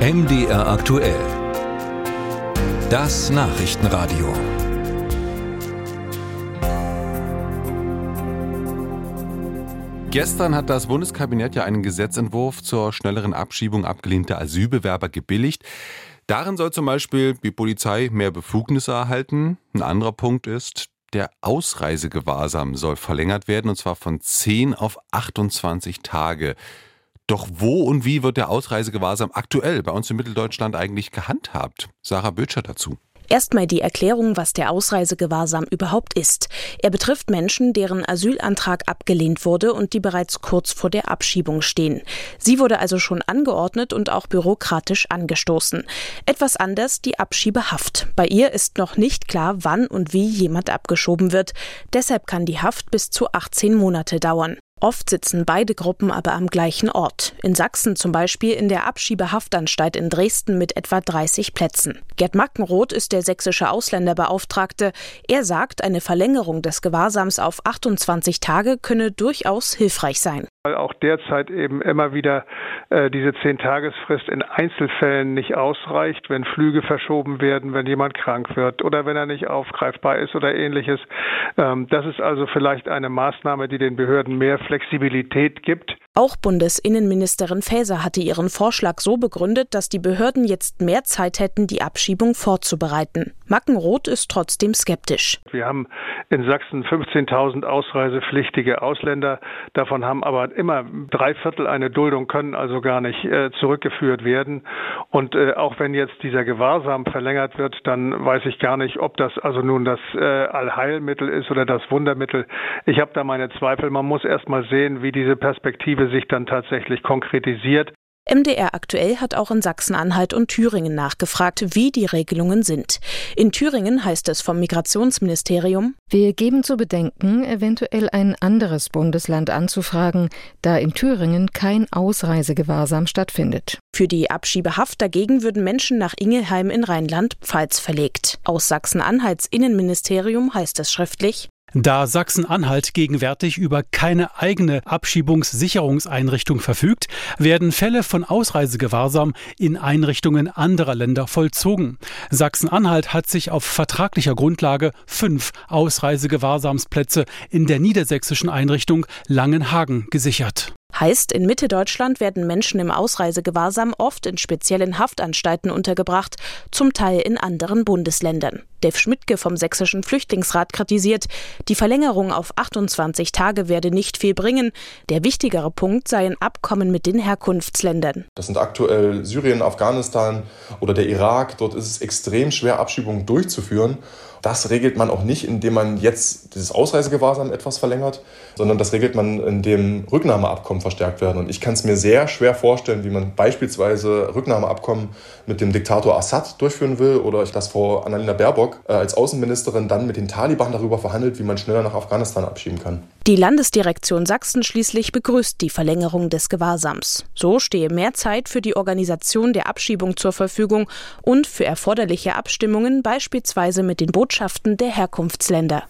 MDR aktuell. Das Nachrichtenradio. Gestern hat das Bundeskabinett ja einen Gesetzentwurf zur schnelleren Abschiebung abgelehnter Asylbewerber gebilligt. Darin soll zum Beispiel die Polizei mehr Befugnisse erhalten. Ein anderer Punkt ist, der Ausreisegewahrsam soll verlängert werden, und zwar von 10 auf 28 Tage. Doch wo und wie wird der Ausreisegewahrsam aktuell bei uns in Mitteldeutschland eigentlich gehandhabt? Sarah Bötscher dazu. Erstmal die Erklärung, was der Ausreisegewahrsam überhaupt ist. Er betrifft Menschen, deren Asylantrag abgelehnt wurde und die bereits kurz vor der Abschiebung stehen. Sie wurde also schon angeordnet und auch bürokratisch angestoßen. Etwas anders die Abschiebehaft. Bei ihr ist noch nicht klar, wann und wie jemand abgeschoben wird. Deshalb kann die Haft bis zu 18 Monate dauern. Oft sitzen beide Gruppen aber am gleichen Ort. In Sachsen zum Beispiel in der Abschiebehaftanstalt in Dresden mit etwa 30 Plätzen. Gerd Mackenroth ist der sächsische Ausländerbeauftragte. Er sagt, eine Verlängerung des Gewahrsams auf 28 Tage könne durchaus hilfreich sein weil auch derzeit eben immer wieder äh, diese Zehn-Tagesfrist in Einzelfällen nicht ausreicht, wenn Flüge verschoben werden, wenn jemand krank wird oder wenn er nicht aufgreifbar ist oder ähnliches. Ähm, das ist also vielleicht eine Maßnahme, die den Behörden mehr Flexibilität gibt. Auch Bundesinnenministerin Faeser hatte ihren Vorschlag so begründet, dass die Behörden jetzt mehr Zeit hätten, die Abschiebung vorzubereiten. Mackenroth ist trotzdem skeptisch. Wir haben in Sachsen 15.000 ausreisepflichtige Ausländer. Davon haben aber immer drei Viertel eine Duldung, können also gar nicht äh, zurückgeführt werden. Und äh, auch wenn jetzt dieser Gewahrsam verlängert wird, dann weiß ich gar nicht, ob das also nun das äh, Allheilmittel ist oder das Wundermittel. Ich habe da meine Zweifel. Man muss erst mal sehen, wie diese Perspektive Perspektive sich dann tatsächlich konkretisiert. MDR aktuell hat auch in Sachsen-Anhalt und Thüringen nachgefragt, wie die Regelungen sind. In Thüringen heißt es vom Migrationsministerium, wir geben zu bedenken, eventuell ein anderes Bundesland anzufragen, da in Thüringen kein Ausreisegewahrsam stattfindet. Für die Abschiebehaft dagegen würden Menschen nach Ingelheim in Rheinland-Pfalz verlegt. Aus Sachsen-Anhalts Innenministerium heißt es schriftlich, da Sachsen-Anhalt gegenwärtig über keine eigene Abschiebungssicherungseinrichtung verfügt, werden Fälle von Ausreisegewahrsam in Einrichtungen anderer Länder vollzogen. Sachsen-Anhalt hat sich auf vertraglicher Grundlage fünf Ausreisegewahrsamsplätze in der niedersächsischen Einrichtung Langenhagen gesichert. Heißt, in Mitteldeutschland werden Menschen im Ausreisegewahrsam oft in speziellen Haftanstalten untergebracht, zum Teil in anderen Bundesländern. Dev Schmidtke vom Sächsischen Flüchtlingsrat kritisiert, die Verlängerung auf 28 Tage werde nicht viel bringen. Der wichtigere Punkt sei ein Abkommen mit den Herkunftsländern. Das sind aktuell Syrien, Afghanistan oder der Irak. Dort ist es extrem schwer, Abschiebungen durchzuführen. Das regelt man auch nicht, indem man jetzt dieses Ausreisegewahrsam etwas verlängert, sondern das regelt man, indem Rücknahmeabkommen verstärkt werden. Und ich kann es mir sehr schwer vorstellen, wie man beispielsweise Rücknahmeabkommen mit dem Diktator Assad durchführen will oder dass Frau Annalena Baerbock äh, als Außenministerin dann mit den Taliban darüber verhandelt, wie man schneller nach Afghanistan abschieben kann. Die Landesdirektion Sachsen schließlich begrüßt die Verlängerung des Gewahrsams. So stehe mehr Zeit für die Organisation der Abschiebung zur Verfügung und für erforderliche Abstimmungen beispielsweise mit den Botschaften der Herkunftsländer.